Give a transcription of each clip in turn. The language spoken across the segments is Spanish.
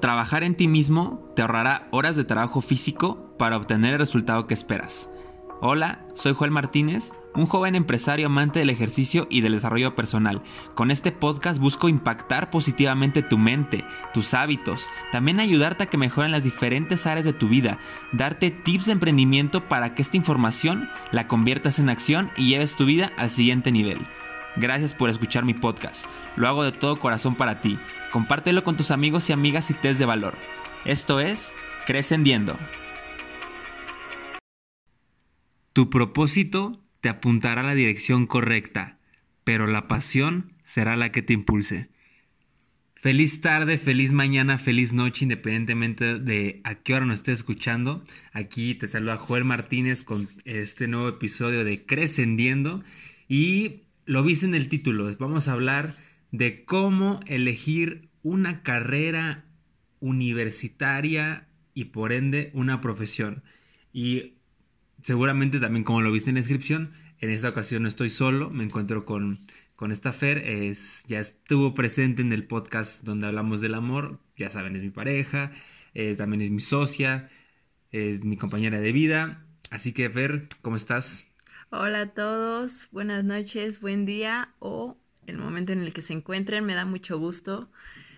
Trabajar en ti mismo te ahorrará horas de trabajo físico para obtener el resultado que esperas. Hola, soy Joel Martínez, un joven empresario amante del ejercicio y del desarrollo personal. Con este podcast busco impactar positivamente tu mente, tus hábitos, también ayudarte a que mejoren las diferentes áreas de tu vida, darte tips de emprendimiento para que esta información la conviertas en acción y lleves tu vida al siguiente nivel. Gracias por escuchar mi podcast. Lo hago de todo corazón para ti. Compártelo con tus amigos y amigas y test de valor. Esto es Crescendiendo. Tu propósito te apuntará a la dirección correcta, pero la pasión será la que te impulse. Feliz tarde, feliz mañana, feliz noche, independientemente de a qué hora nos estés escuchando. Aquí te saluda Joel Martínez con este nuevo episodio de Crescendiendo. Y lo viste en el título, vamos a hablar de cómo elegir una carrera universitaria y por ende una profesión. Y seguramente también como lo viste en la descripción, en esta ocasión no estoy solo, me encuentro con, con esta Fer, es, ya estuvo presente en el podcast donde hablamos del amor, ya saben, es mi pareja, eh, también es mi socia, es mi compañera de vida. Así que Fer, ¿cómo estás? Hola a todos, buenas noches, buen día o el momento en el que se encuentren. Me da mucho gusto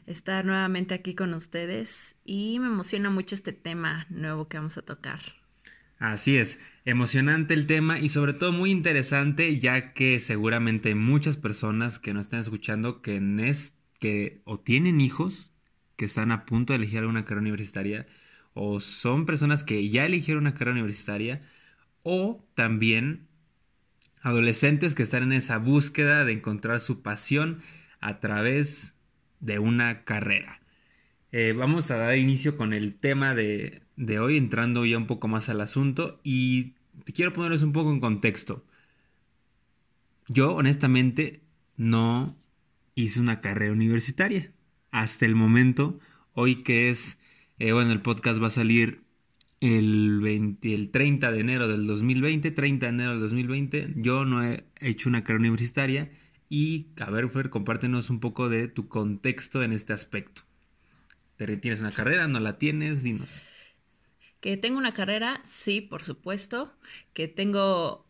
estar nuevamente aquí con ustedes y me emociona mucho este tema nuevo que vamos a tocar. Así es, emocionante el tema y sobre todo muy interesante ya que seguramente muchas personas que nos están escuchando que, es, que o tienen hijos que están a punto de elegir una carrera universitaria o son personas que ya eligieron una carrera universitaria o también adolescentes que están en esa búsqueda de encontrar su pasión a través de una carrera. Eh, vamos a dar inicio con el tema de, de, hoy, entrando ya un poco más al asunto y quiero ponerles un poco en contexto. Yo honestamente no hice una carrera universitaria hasta el momento, hoy que es, eh, bueno, el podcast va a salir el, 20, el 30 de enero del 2020, 30 de enero del 2020, yo no he hecho una carrera universitaria y, a ver, Fer, compártenos un poco de tu contexto en este aspecto. ¿Tienes una carrera? ¿No la tienes? Dinos. Que tengo una carrera, sí, por supuesto. Que tengo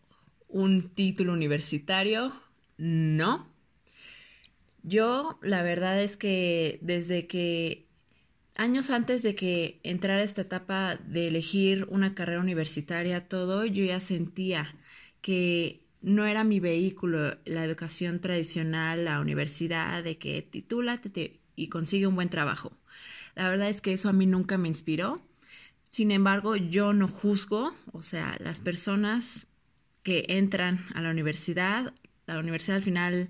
un título universitario, no. Yo, la verdad es que desde que años antes de que entrara esta etapa de elegir una carrera universitaria, todo, yo ya sentía que no era mi vehículo la educación tradicional, la universidad, de que titúlate y consigue un buen trabajo. La verdad es que eso a mí nunca me inspiró. Sin embargo, yo no juzgo, o sea, las personas que entran a la universidad, la universidad al final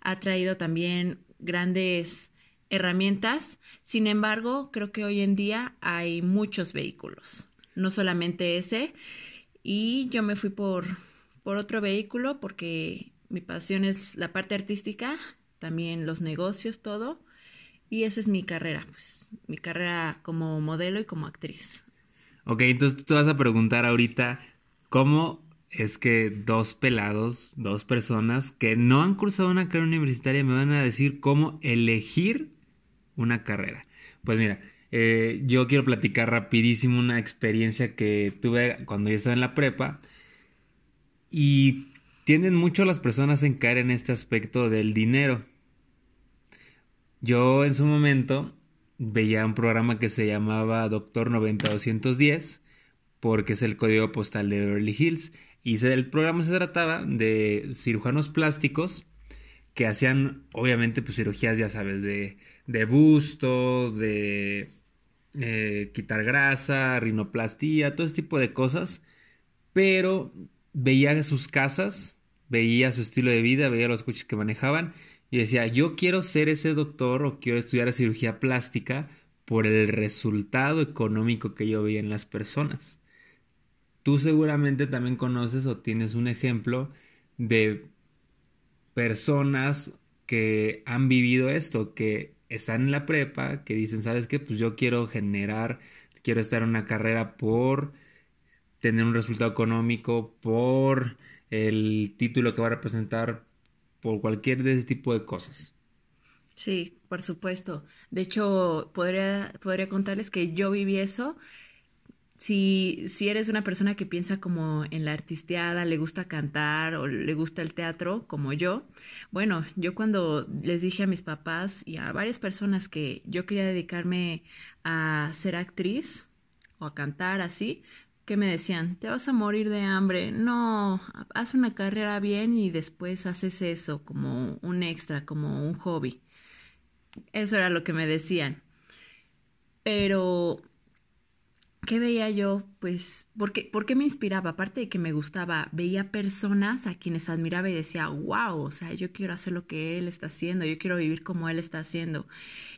ha traído también grandes herramientas. Sin embargo, creo que hoy en día hay muchos vehículos, no solamente ese. Y yo me fui por, por otro vehículo porque mi pasión es la parte artística, también los negocios, todo. Y esa es mi carrera, pues mi carrera como modelo y como actriz. Ok, entonces tú vas a preguntar ahorita cómo es que dos pelados, dos personas que no han cursado una carrera universitaria me van a decir cómo elegir una carrera. Pues mira, eh, yo quiero platicar rapidísimo una experiencia que tuve cuando yo estaba en la prepa y tienden mucho las personas en caer en este aspecto del dinero. Yo en su momento veía un programa que se llamaba Doctor 90210 porque es el código postal de Beverly Hills y el programa se trataba de cirujanos plásticos que hacían obviamente pues cirugías ya sabes de de busto, de eh, quitar grasa, rinoplastía, todo ese tipo de cosas, pero veía sus casas, veía su estilo de vida, veía los coches que manejaban y decía, yo quiero ser ese doctor o quiero estudiar cirugía plástica por el resultado económico que yo veía en las personas. Tú seguramente también conoces o tienes un ejemplo de personas que han vivido esto, que están en la prepa, que dicen, ¿sabes qué? Pues yo quiero generar, quiero estar en una carrera por tener un resultado económico, por el título que va a representar, por cualquier de ese tipo de cosas. Sí, por supuesto. De hecho, podría, podría contarles que yo viví eso. Si, si eres una persona que piensa como en la artisteada, le gusta cantar o le gusta el teatro, como yo, bueno, yo cuando les dije a mis papás y a varias personas que yo quería dedicarme a ser actriz o a cantar así, que me decían, te vas a morir de hambre, no, haz una carrera bien y después haces eso como un extra, como un hobby. Eso era lo que me decían. Pero, ¿qué veía yo? Pues, ¿por qué, ¿por qué me inspiraba? Aparte de que me gustaba, veía personas a quienes admiraba y decía, wow, o sea, yo quiero hacer lo que él está haciendo, yo quiero vivir como él está haciendo.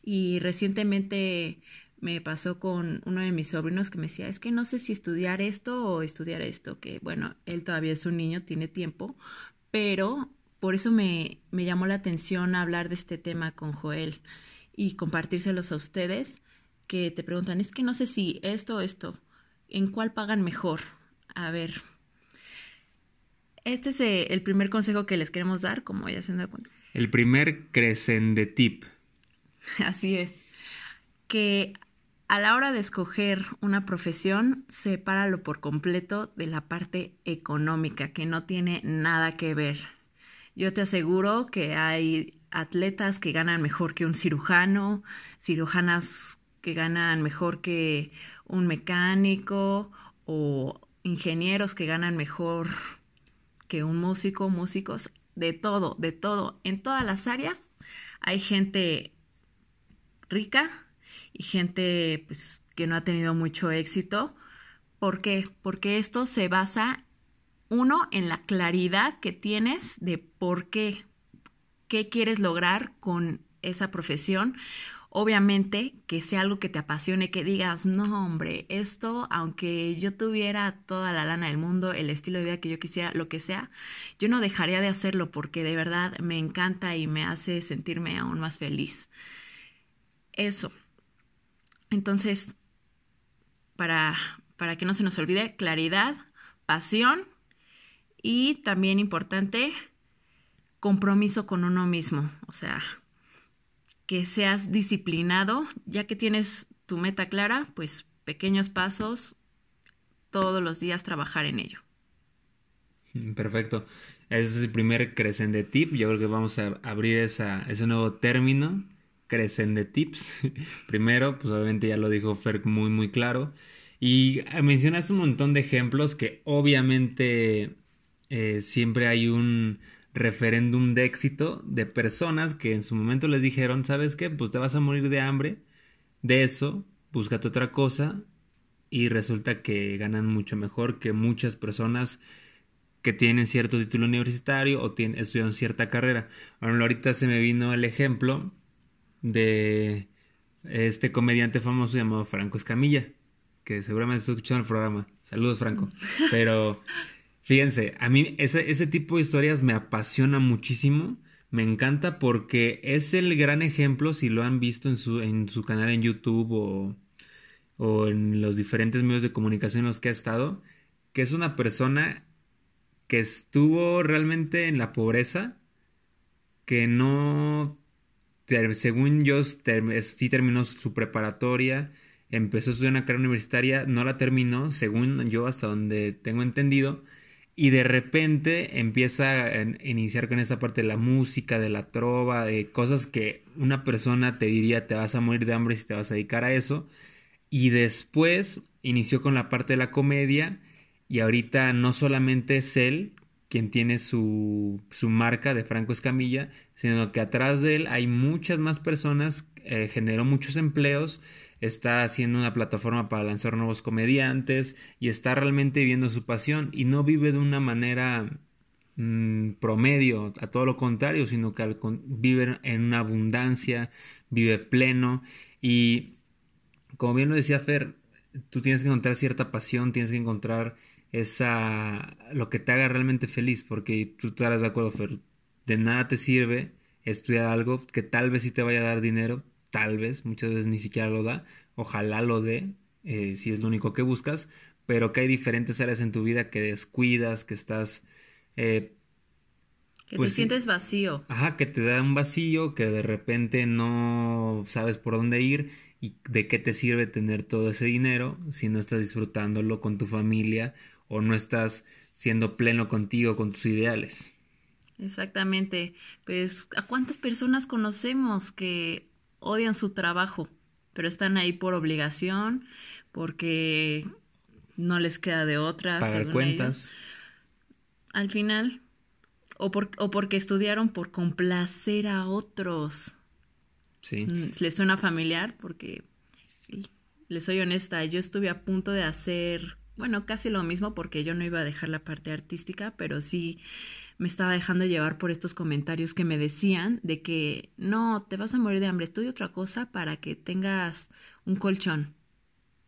Y recientemente me pasó con uno de mis sobrinos que me decía, es que no sé si estudiar esto o estudiar esto, que bueno, él todavía es un niño, tiene tiempo, pero por eso me, me llamó la atención hablar de este tema con Joel y compartírselos a ustedes que te preguntan, es que no sé si esto o esto, ¿en cuál pagan mejor? A ver, este es eh, el primer consejo que les queremos dar, como ya se han dado cuenta. El primer crecende tip. Así es. Que a la hora de escoger una profesión, sepáralo por completo de la parte económica, que no tiene nada que ver. Yo te aseguro que hay atletas que ganan mejor que un cirujano, cirujanas que ganan mejor que un mecánico o ingenieros que ganan mejor que un músico, músicos, de todo, de todo. En todas las áreas hay gente rica y gente pues, que no ha tenido mucho éxito. ¿Por qué? Porque esto se basa, uno, en la claridad que tienes de por qué, qué quieres lograr con esa profesión. Obviamente que sea algo que te apasione, que digas, no hombre, esto, aunque yo tuviera toda la lana del mundo, el estilo de vida que yo quisiera, lo que sea, yo no dejaría de hacerlo porque de verdad me encanta y me hace sentirme aún más feliz. Eso. Entonces, para, para que no se nos olvide, claridad, pasión y también importante, compromiso con uno mismo. O sea, que seas disciplinado, ya que tienes tu meta clara, pues pequeños pasos, todos los días trabajar en ello. Perfecto. Ese es el primer crecen tip. Yo creo que vamos a abrir ese nuevo término crecen de tips. Primero, pues obviamente ya lo dijo Fer muy muy claro. Y eh, mencionaste un montón de ejemplos que obviamente eh, siempre hay un referéndum de éxito de personas que en su momento les dijeron, ¿sabes qué? Pues te vas a morir de hambre. De eso, búscate otra cosa. Y resulta que ganan mucho mejor que muchas personas que tienen cierto título universitario o tienen, estudian cierta carrera. Bueno, ahorita se me vino el ejemplo de este comediante famoso llamado Franco Escamilla, que seguramente está escuchando el programa. Saludos, Franco. Pero fíjense, a mí ese, ese tipo de historias me apasiona muchísimo. Me encanta porque es el gran ejemplo, si lo han visto en su, en su canal en YouTube o, o en los diferentes medios de comunicación en los que ha estado, que es una persona que estuvo realmente en la pobreza, que no según yo, sí terminó su preparatoria, empezó a estudiar una carrera universitaria, no la terminó, según yo, hasta donde tengo entendido, y de repente empieza a iniciar con esta parte de la música, de la trova, de cosas que una persona te diría te vas a morir de hambre si te vas a dedicar a eso, y después inició con la parte de la comedia, y ahorita no solamente es él, quien tiene su, su, marca de Franco Escamilla, sino que atrás de él hay muchas más personas, eh, generó muchos empleos, está haciendo una plataforma para lanzar nuevos comediantes y está realmente viviendo su pasión y no vive de una manera mm, promedio, a todo lo contrario, sino que vive en una abundancia, vive pleno y como bien lo decía Fer, tú tienes que encontrar cierta pasión, tienes que encontrar esa lo que te haga realmente feliz, porque tú estarás de acuerdo, Fer, de nada te sirve estudiar algo que tal vez sí te vaya a dar dinero, tal vez, muchas veces ni siquiera lo da, ojalá lo dé, eh, si es lo único que buscas, pero que hay diferentes áreas en tu vida que descuidas, que estás... Eh, Que te pues sientes vacío. Ajá, que te da un vacío, que de repente no sabes por dónde ir y de qué te sirve tener todo ese dinero si no estás disfrutándolo con tu familia o no estás siendo pleno contigo, con tus ideales. Exactamente. Pues, ¿a cuántas personas conocemos que odian su trabajo, pero están ahí por obligación, porque no les queda de otra? Pagar cuentas. Al final, o, o porque estudiaron por complacer a otros. Sí. Mm, ¿Les suena familiar? Porque, les soy honesta, yo estuve a punto de hacer, bueno, casi lo mismo porque yo no iba a dejar la parte artística, pero sí me estaba dejando llevar por estos comentarios que me decían de que no, te vas a morir de hambre, estudia otra cosa para que tengas un colchón.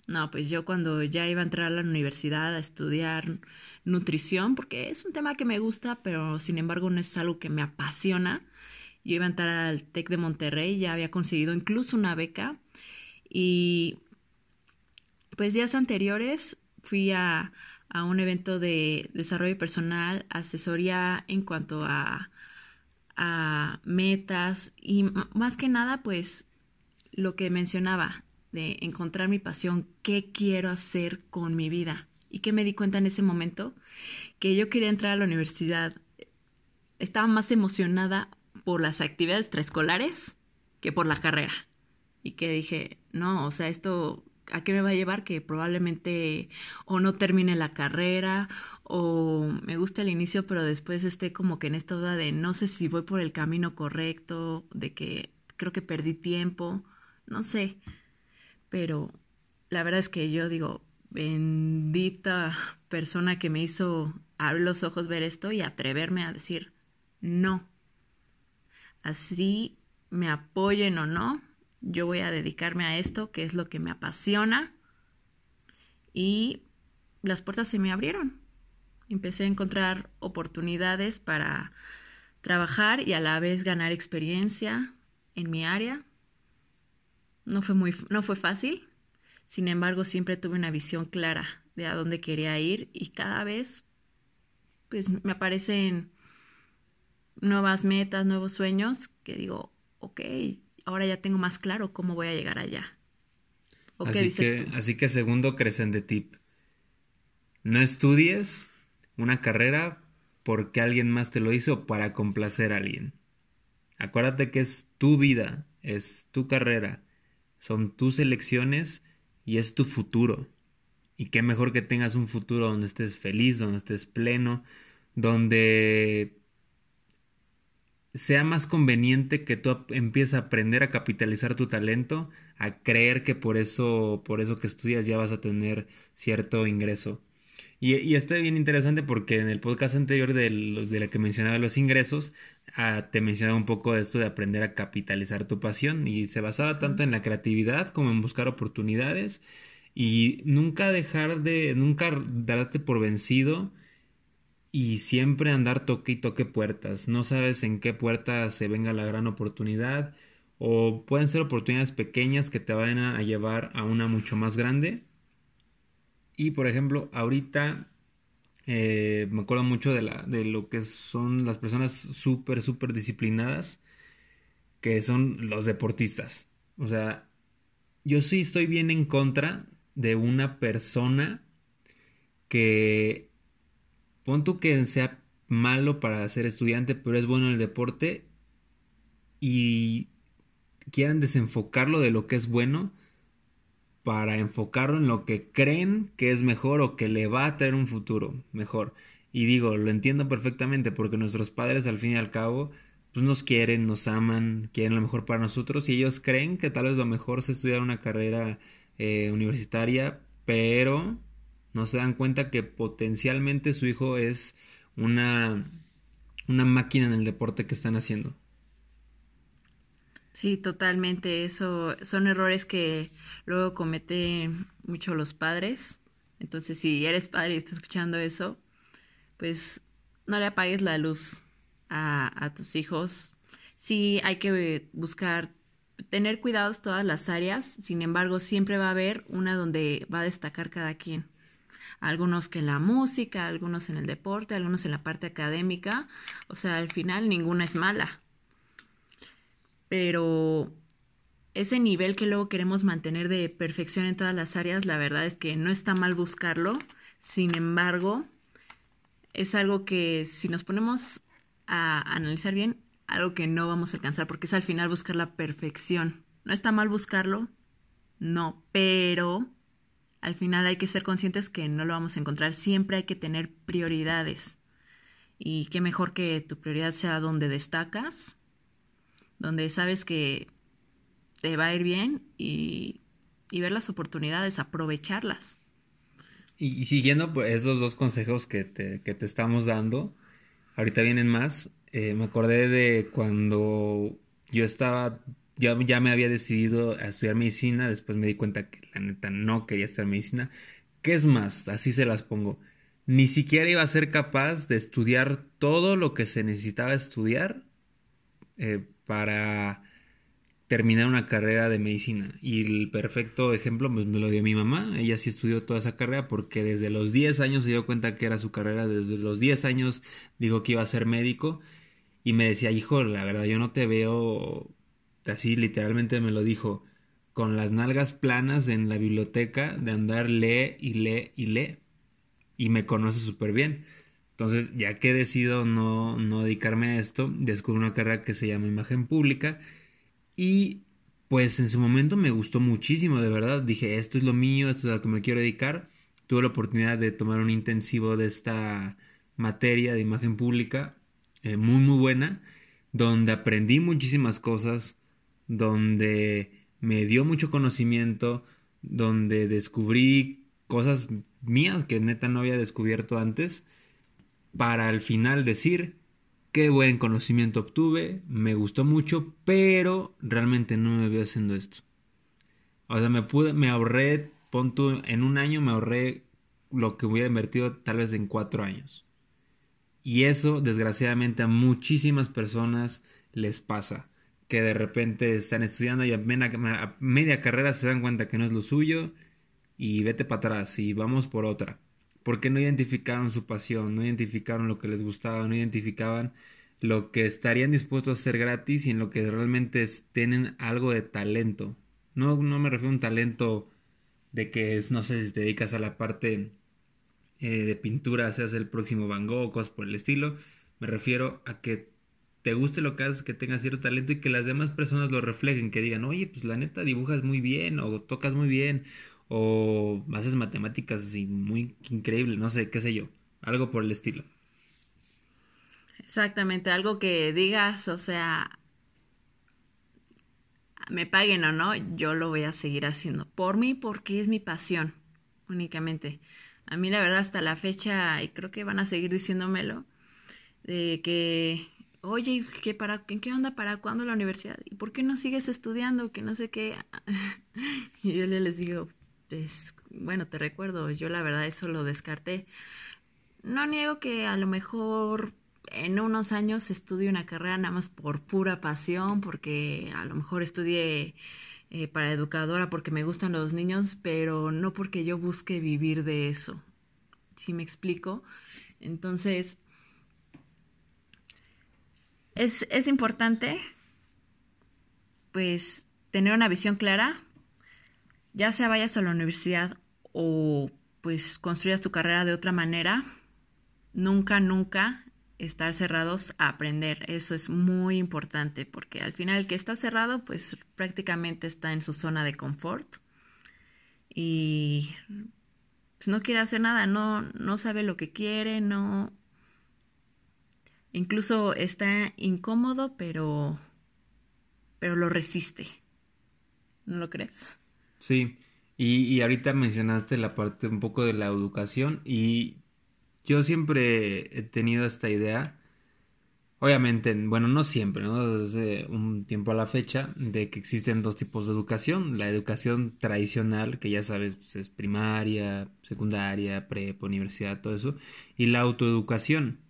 No, pues yo cuando ya iba a entrar a la universidad a estudiar nutrición, porque es un tema que me gusta, pero sin embargo no es algo que me apasiona. Yo iba a entrar al TEC de Monterrey, ya había conseguido incluso una beca y pues días anteriores fui a, a un evento de desarrollo personal, asesoría en cuanto a, a metas y más que nada pues lo que mencionaba de encontrar mi pasión, qué quiero hacer con mi vida. ¿Y qué me di cuenta en ese momento? Que yo quería entrar a la universidad. Estaba más emocionada por las actividades extraescolares que por la carrera. Y que dije, no, o sea, esto ¿a qué me va a llevar? Que probablemente o no termine la carrera o me gusta el inicio, pero después esté como que en esta duda de no sé si voy por el camino correcto, de que creo que perdí tiempo, no sé. Pero la verdad es que yo digo, bendita persona que me hizo abrir los ojos ver esto y atreverme a decir no. Así me apoyen o no, yo voy a dedicarme a esto, que es lo que me apasiona. Y las puertas se me abrieron. Empecé a encontrar oportunidades para trabajar y a la vez ganar experiencia en mi área. No fue muy no fue fácil. Sin embargo, siempre tuve una visión clara de a dónde quería ir y cada vez pues me aparecen nuevas metas, nuevos sueños que digo, ok, ahora ya tengo más claro cómo voy a llegar allá. ¿O así dices que, tú? Así que segundo de tip. No estudies una carrera porque alguien más te lo hizo para complacer a alguien. Acuérdate que es tu vida, es tu carrera, son tus elecciones y es tu futuro. Y qué mejor que tengas un futuro donde estés feliz, donde estés pleno, donde sea más conveniente que tú empieces a aprender a capitalizar tu talento, a creer que por eso, por eso que estudias ya vas a tener cierto ingreso. Y, y está bien interesante porque en el podcast anterior de, de la que mencionaba los ingresos, ah, te mencionaba un poco de esto de aprender a capitalizar tu pasión y se basaba tanto en la creatividad como en buscar oportunidades y nunca dejar de, nunca darte por vencido y siempre andar toque y toque puertas. No sabes en qué puerta se venga la gran oportunidad o pueden ser oportunidades pequeñas que te vayan a llevar a una mucho más grande. Y por ejemplo, ahorita eh, me acuerdo mucho de, la, de lo que son las personas súper, súper disciplinadas, que son los deportistas. O sea, yo sí estoy bien en contra de una persona que pon tú que sea malo para ser estudiante, pero es bueno en el deporte y quieran desenfocarlo de lo que es bueno para enfocarlo en lo que creen que es mejor o que le va a traer un futuro mejor. Y digo, lo entiendo perfectamente porque nuestros padres al fin y al cabo pues nos quieren, nos aman, quieren lo mejor para nosotros y ellos creen que tal vez lo mejor es estudiar una carrera eh, universitaria, pero no se dan cuenta que potencialmente su hijo es una, una máquina en el deporte que están haciendo. Sí, totalmente. Eso son errores que luego cometen mucho los padres. Entonces, si eres padre y estás escuchando eso, pues no le apagues la luz a, a tus hijos. Sí, hay que buscar tener cuidados todas las áreas. Sin embargo, siempre va a haber una donde va a destacar cada quien. Algunos que en la música, algunos en el deporte, algunos en la parte académica. O sea, al final ninguna es mala. Pero ese nivel que luego queremos mantener de perfección en todas las áreas, la verdad es que no está mal buscarlo. Sin embargo, es algo que si nos ponemos a analizar bien, algo que no vamos a alcanzar, porque es al final buscar la perfección. No está mal buscarlo, no, pero al final hay que ser conscientes que no lo vamos a encontrar. Siempre hay que tener prioridades. Y qué mejor que tu prioridad sea donde destacas, donde sabes que te va a ir bien y, ver las oportunidades, aprovecharlas. Y, siguiendo por esos dos consejos que te, que te estamos dando, ahorita vienen más. Eh, me acordé de cuando yo estaba yo ya me había decidido a estudiar medicina, después me di cuenta que la neta no quería estudiar medicina. ¿Qué es más? Así se las pongo. Ni siquiera iba a ser capaz de estudiar todo lo que se necesitaba estudiar eh, para terminar una carrera de medicina. Y el perfecto ejemplo pues, me lo dio mi mamá. Ella sí estudió toda esa carrera porque desde los 10 años se dio cuenta que era su carrera. Desde los 10 años dijo que iba a ser médico. Y me decía, hijo, la verdad yo no te veo así literalmente me lo dijo, con las nalgas planas en la biblioteca de andar lee y lee y lee. Y me conoce súper bien. Entonces, ya que he decidido no, no dedicarme a esto, descubrí una carrera que se llama imagen pública y pues en su momento me gustó muchísimo, de verdad. Dije, esto es lo mío, esto es a lo que me quiero dedicar. Tuve la oportunidad de tomar un intensivo de esta materia de imagen pública, eh, muy, muy buena, donde aprendí muchísimas cosas, donde me dio mucho conocimiento, donde descubrí cosas mías que neta no había descubierto antes, para al final decir qué buen conocimiento obtuve, me gustó mucho, pero realmente no me veo haciendo esto. O sea, me pude, me ahorré, punto en un año me ahorré lo que hubiera invertido tal vez en cuatro años. Y eso, desgraciadamente, a muchísimas personas les pasa que de repente están estudiando y a media, carrera se dan cuenta que no es lo suyo y vete para atrás y vamos por otra. Porque no identificaron su pasión, no identificaron lo que les gustaba, no identificaban lo que estarían dispuestos a hacer gratis y en lo que realmente tienen algo de talento. No, no me refiero a un talento de que es, no sé si te dedicas a la parte eh, de pintura, seas el próximo Van Gogh, cosas por el estilo. Me refiero a que te guste lo que haces, que tengas cierto talento y que las demás personas lo reflejen, que digan, oye, pues la neta dibujas muy bien, o tocas muy bien, o haces matemáticas así muy increíble, no sé, qué sé yo, algo por el estilo. Exactamente, algo que digas, o sea, me paguen o no, yo lo voy a seguir haciendo por mí porque es mi pasión únicamente. A mí la verdad hasta la fecha, y creo que van a seguir diciéndomelo, de que oye, ¿qué, para, ¿en qué onda? ¿Para cuándo la universidad? ¿Y por qué no sigues estudiando? Que no sé qué. y yo les digo, pues, bueno, te recuerdo, yo la verdad eso lo descarté. No niego que a lo mejor en unos años estudie una carrera nada más por pura pasión, porque a lo mejor estudié eh, para educadora porque me gustan los niños, pero no porque yo busque vivir de eso. ¿Sí me explico? Entonces, es, importante, pues, tener una visión clara, ya sea vayas a la universidad o pues construyas tu carrera de otra manera, nunca, nunca estar cerrados a aprender. Eso es muy importante porque al final el que está cerrado pues prácticamente está en su zona de confort y pues, no quiere hacer nada, no, no sabe lo que quiere, no, Incluso está incómodo, pero, pero lo resiste. ¿No lo crees? Sí, y, ahorita mencionaste la parte un poco de la educación y yo siempre he tenido esta idea, obviamente, bueno, no siempre, ¿no? Desde un tiempo a la fecha, de que existen dos tipos de educación. La educación tradicional, que ya sabes, pues, es primaria, secundaria, prepa, universidad, todo eso, y la autoeducación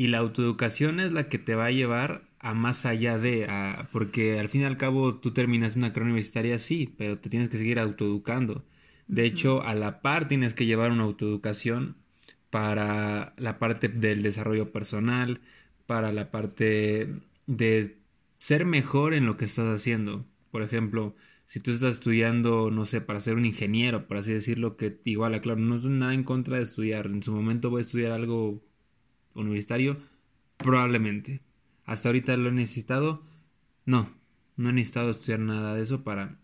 y la autoeducación es la que te va a llevar a más allá de, porque al fin y al cabo tú terminas una carrera universitaria, sí, pero te tienes que seguir autoeducando. De hecho, a la par tienes que llevar una autoeducación para la parte del desarrollo personal, para la parte de ser mejor en lo que estás haciendo. Por ejemplo, si tú estás estudiando, no sé, para ser un ingeniero, por así decirlo, que igual, claro, no es nada en contra de estudiar. En su momento voy a estudiar algo universitario, probablemente. Hasta ahorita lo he necesitado. No, no he necesitado estudiar nada de eso para,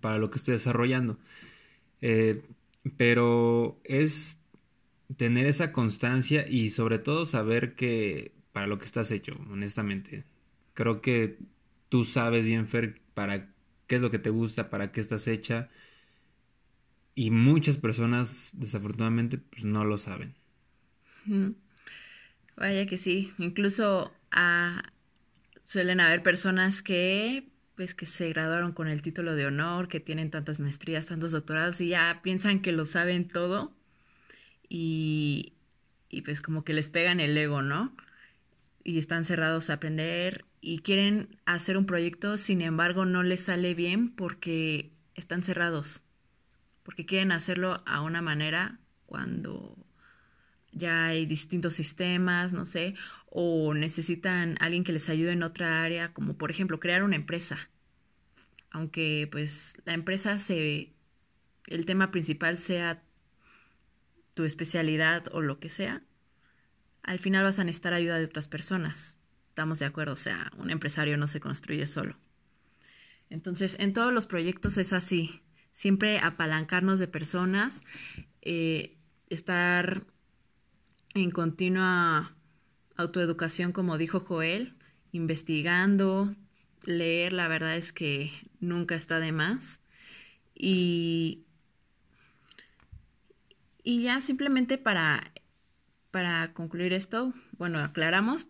para lo que estoy desarrollando. Eh, pero es tener esa constancia y sobre todo saber que para lo que estás hecho, honestamente. Creo que tú sabes bien, Fer, para qué es lo que te gusta, para qué estás hecha. Y muchas personas, desafortunadamente, pues no lo saben. Vaya que sí. Incluso ah, suelen haber personas que pues que se graduaron con el título de honor, que tienen tantas maestrías, tantos doctorados y ya piensan que lo saben todo y, y pues como que les pegan el ego, ¿no? Y están cerrados a aprender y quieren hacer un proyecto, sin embargo no les sale bien porque están cerrados, porque quieren hacerlo a una manera cuando ya hay distintos sistemas, no sé, o necesitan alguien que les ayude en otra área, como por ejemplo crear una empresa. Aunque pues la empresa se, el tema principal sea tu especialidad o lo que sea, al final vas a necesitar ayuda de otras personas. Estamos de acuerdo, o sea, un empresario no se construye solo. Entonces, en todos los proyectos es así, siempre apalancarnos de personas, eh, estar en continua autoeducación, como dijo Joel, investigando, leer, la verdad es que nunca está de más. Y y ya simplemente para, para concluir esto, bueno, aclaramos,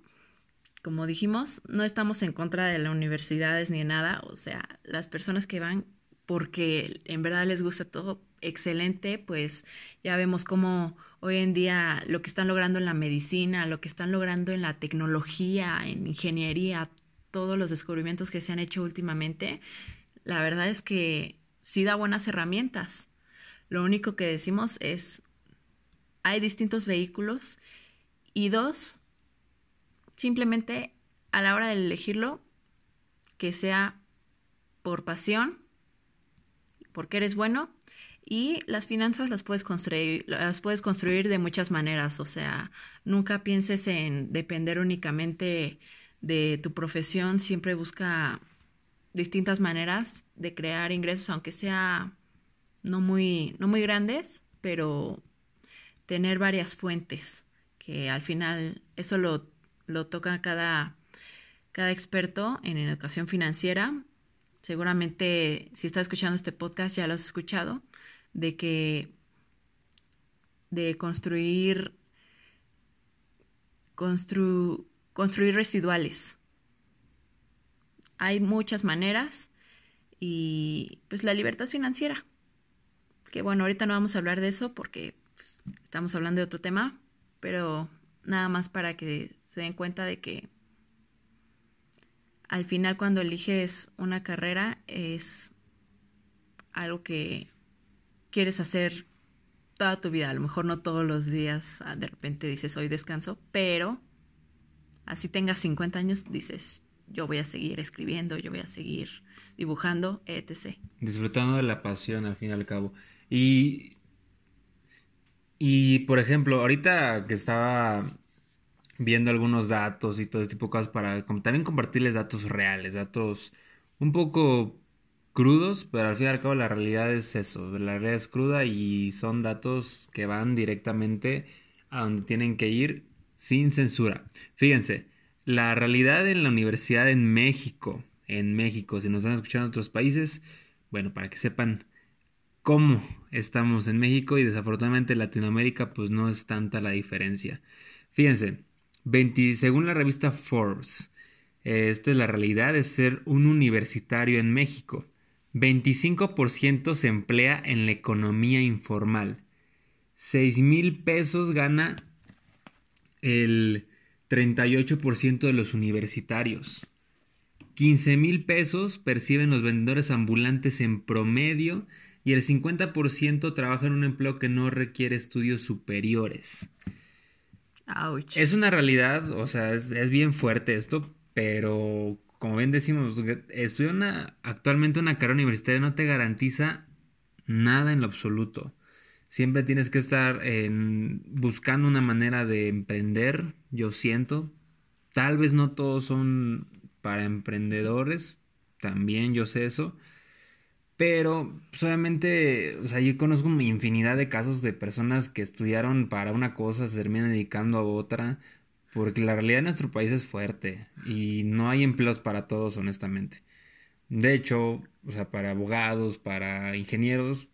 como dijimos, no estamos en contra de las universidades ni nada, o sea, las personas que van porque en verdad les gusta todo, excelente, pues ya vemos cómo hoy en día lo que están logrando en la medicina, lo que están logrando en la tecnología, en ingeniería, todos los descubrimientos que se han hecho últimamente, la verdad es que sí da buenas herramientas. Lo único que decimos es hay distintos vehículos y dos, simplemente a la hora de elegirlo, que sea por pasión, porque eres bueno y las finanzas las puedes construir, las puedes construir de muchas maneras, o sea, nunca pienses en depender únicamente de tu profesión, siempre busca distintas maneras de crear ingresos, aunque sea no muy, no muy grandes, pero tener varias fuentes, que al final eso lo, lo toca cada, cada experto en educación financiera. Seguramente si estás escuchando este podcast ya lo has escuchado, de que de construir construir residuales. Hay muchas maneras y pues la libertad financiera. Que bueno, ahorita no vamos a hablar de eso porque pues, estamos hablando de otro tema, pero nada más para que se den cuenta de que al final cuando eliges una carrera es algo que quieres hacer toda tu vida. A lo mejor no todos los días, ah, de repente dices hoy descanso, pero así tengas 50 años, dices yo voy a seguir escribiendo, yo voy a seguir dibujando, etc. Disfrutando de la pasión al fin y al cabo. Y y por ejemplo, ahorita que estaba viendo algunos datos y todo ese tipo de cosas para también compartirles datos reales, datos un poco crudos, pero al fin y al cabo la realidad es eso, la realidad es cruda y son datos que van directamente a donde tienen que ir sin censura. Fíjense, la realidad en la universidad en México, en México, si nos están escuchando en otros países, bueno, para que sepan cómo estamos en México y desafortunadamente en Latinoamérica pues no es tanta la diferencia. Fíjense, según la revista Forbes, esta es la realidad de ser un universitario en México. 25% se emplea en la economía informal. 6 mil pesos gana el 38% de los universitarios. 15 mil pesos perciben los vendedores ambulantes en promedio y el 50% trabaja en un empleo que no requiere estudios superiores. Es una realidad, o sea, es, bien fuerte esto, pero como bien decimos, estudiar actualmente una carrera universitaria no te garantiza nada en lo absoluto. Siempre tienes que estar buscando una manera de emprender, yo siento. Tal vez no todos son para emprendedores, también yo sé eso. Pero, pues, obviamente, o sea, yo conozco infinidad de casos de personas que estudiaron para una cosa, se terminan dedicando a otra, porque la realidad de nuestro país es fuerte y no hay empleos para todos, honestamente. De hecho, o sea, para abogados, para ingenieros,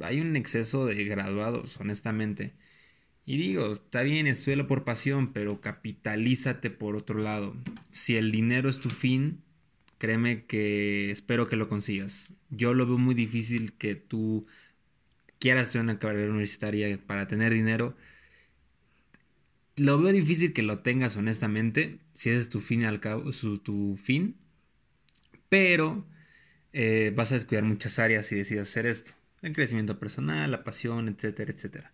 hay un exceso de graduados, honestamente. Y digo, está bien, estudialo por pasión, pero capitalízate por otro lado. Si el dinero es tu fin, créeme que espero que lo consigas. Yo lo veo muy difícil que tú quieras estudiar una carrera universitaria para tener dinero. Lo veo difícil que lo tengas honestamente, si ese es tu fin al cabo, su, tu fin. Pero eh, vas a descuidar muchas áreas si decides hacer esto. El crecimiento personal, la pasión, etcétera, etcétera.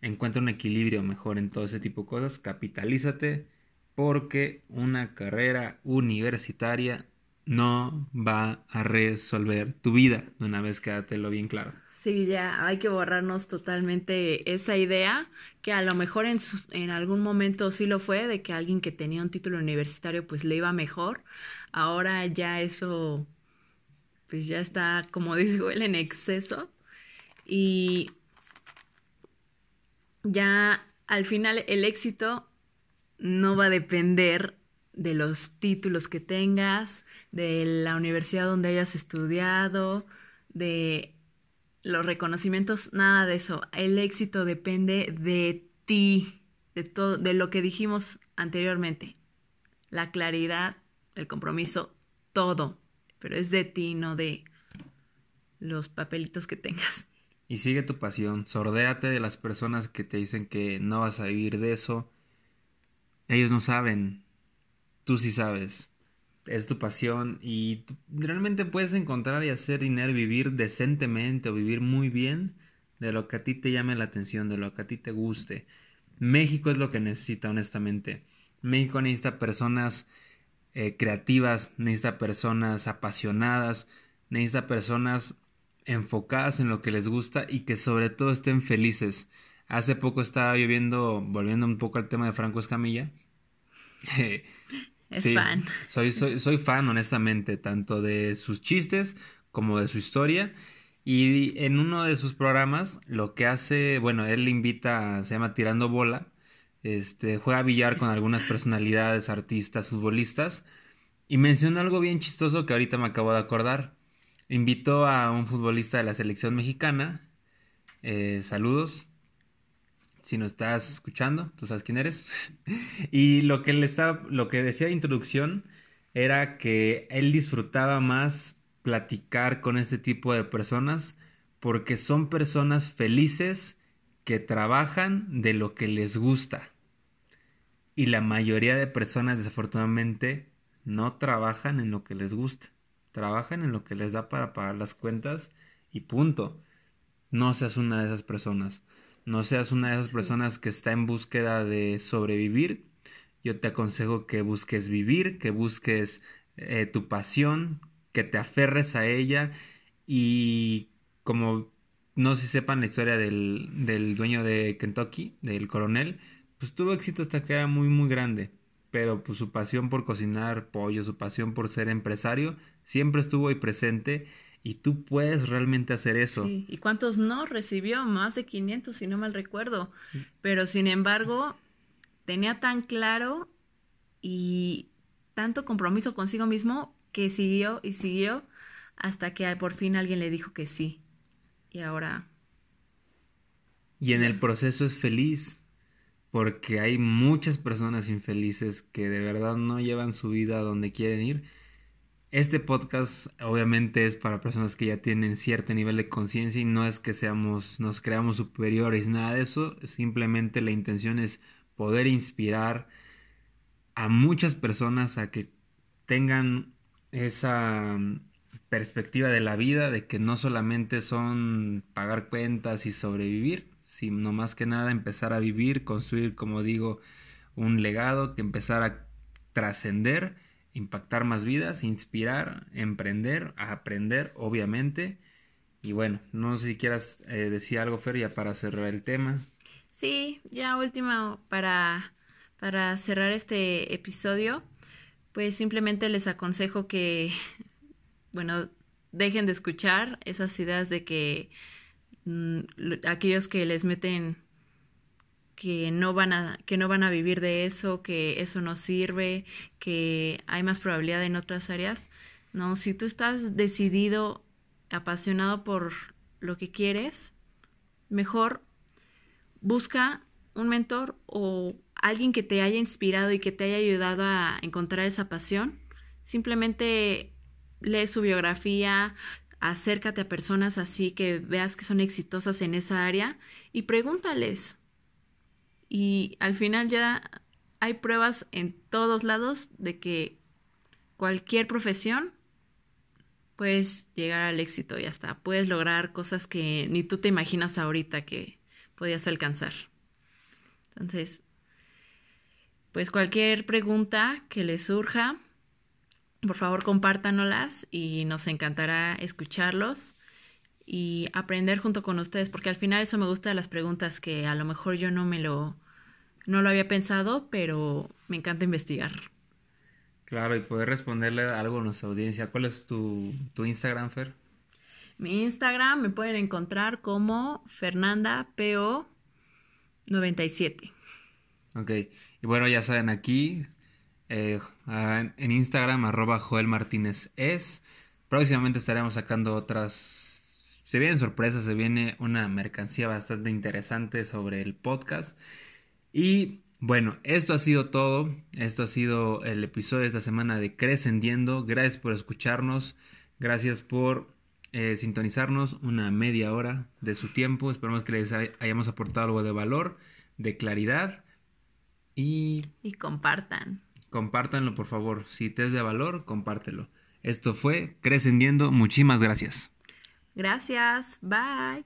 Encuentra un equilibrio mejor en todo ese tipo de cosas. Capitalízate porque una carrera universitaria no va a resolver tu vida. Una vez quédatelo bien claro. Sí, ya hay que borrarnos totalmente esa idea, que a lo mejor en, en algún momento sí lo fue, de que alguien que tenía un título universitario pues le iba mejor. Ahora ya eso, pues ya está, como dice él, en exceso. Y ya al final el éxito no va a depender de los títulos que tengas, de la universidad donde hayas estudiado, de los reconocimientos, nada de eso. El éxito depende de ti, de todo, de lo que dijimos anteriormente. La claridad, el compromiso, todo. Pero es de ti, no de los papelitos que tengas. Y sigue tu pasión, sordéate de las personas que te dicen que no vas a vivir de eso. Ellos no saben, tú sí sabes, es tu pasión y realmente puedes encontrar y hacer dinero, vivir decentemente o vivir muy bien de lo que a ti te llame la atención, de lo que a ti te guste. México es lo que necesita, honestamente. México necesita personas eh, creativas, necesita personas apasionadas, necesita personas enfocadas en lo que les gusta y que sobre todo estén felices. Hace poco estaba yo viendo, volviendo un poco al tema de Franco Escamilla, Es fan. Soy, soy, soy fan, honestamente, tanto de sus chistes como de su historia. Y en uno de sus programas, lo que hace, bueno, él le invita, se llama Tirando Bola, este, juega a billar con algunas personalidades, artistas, futbolistas, y menciona algo bien chistoso que ahorita me acabo de acordar. Invitó a un futbolista de la selección mexicana, eh, saludos, si nos estás escuchando, tú sabes quién eres. y lo que, le estaba, lo que decía de introducción era que él disfrutaba más platicar con este tipo de personas porque son personas felices que trabajan de lo que les gusta. Y la mayoría de personas desafortunadamente no trabajan en lo que les gusta. Trabajan en lo que les da para pagar las cuentas y punto. No seas una de esas personas no seas una de esas personas que está en búsqueda de sobrevivir. Yo te aconsejo que busques vivir, que busques eh, tu pasión, que te aferres a ella. Y como no se sepan la historia del, del dueño de Kentucky, del coronel, pues tuvo éxito hasta que era muy muy grande, pero pues su pasión por cocinar pollo, su pasión por ser empresario, siempre estuvo ahí presente y tú puedes realmente hacer eso. ¿Y cuántos no recibió? Más de 500, si no mal recuerdo. Pero sin embargo, tenía tan claro y tanto compromiso consigo mismo que siguió y siguió hasta que por fin alguien le dijo que sí. Y ahora... Y en el proceso es feliz, porque hay muchas personas infelices que de verdad no llevan su vida a donde quieren ir este podcast obviamente es para personas que ya tienen cierto nivel de conciencia y no es que seamos, nos creamos superiores, nada de eso. Simplemente la intención es poder inspirar a muchas personas a que tengan esa perspectiva de la vida, de que no solamente son pagar cuentas y sobrevivir, sino más que nada empezar a vivir, construir, como digo, un legado, que empezar a trascender, impactar más vidas, inspirar, emprender, aprender, obviamente. Y bueno, no sé si quieras eh, decir algo, Fer, ya para cerrar el tema. Sí, ya último para, para cerrar este episodio, pues simplemente les aconsejo que, bueno, dejen de escuchar esas ideas de que mm, aquellos que les meten que no van a que no van a vivir de eso, que eso no sirve, que hay más probabilidad en otras áreas. No, si tú estás decidido, apasionado por lo que quieres, mejor busca un mentor o alguien que te haya inspirado y que te haya ayudado a encontrar esa pasión. Simplemente lee su biografía, acércate a personas así que veas que son exitosas en esa área y pregúntales. Y al final ya hay pruebas en todos lados de que cualquier profesión puedes llegar al éxito y hasta puedes lograr cosas que ni tú te imaginas ahorita que podías alcanzar. Entonces, pues cualquier pregunta que les surja, por favor compártanolas y nos encantará escucharlos y aprender junto con ustedes, porque al final eso me gusta de las preguntas que a lo mejor yo no me lo, no lo había pensado, pero me encanta investigar. Claro, y poder responderle algo a nuestra audiencia. ¿Cuál es tu, tu Instagram, Fer? Mi Instagram me pueden encontrar como Fernanda PO 97. Ok, y bueno, ya saben aquí, eh, en Instagram, arroba Joel Martínez es. Próximamente estaremos sacando otras se vienen sorpresas, se viene una mercancía bastante interesante sobre el podcast. Y bueno, esto ha sido todo. Esto ha sido el episodio de esta semana de Crescendiendo. Gracias por escucharnos. Gracias por eh, sintonizarnos una media hora de su tiempo. Esperamos que les hayamos aportado algo de valor, de claridad. Y, y compartan. Compártanlo, por favor. Si te es de valor, compártelo. Esto fue Crescendiendo. Muchísimas gracias. Gracias. Bye.